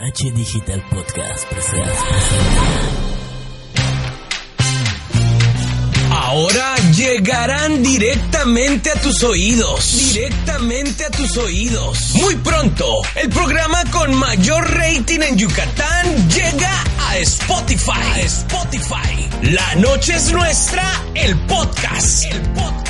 H Digital Podcast presenta. Ahora llegarán directamente a tus oídos. Directamente a tus oídos. Muy pronto, el programa con mayor rating en Yucatán llega a Spotify. A Spotify. La noche es nuestra, el podcast. El podcast.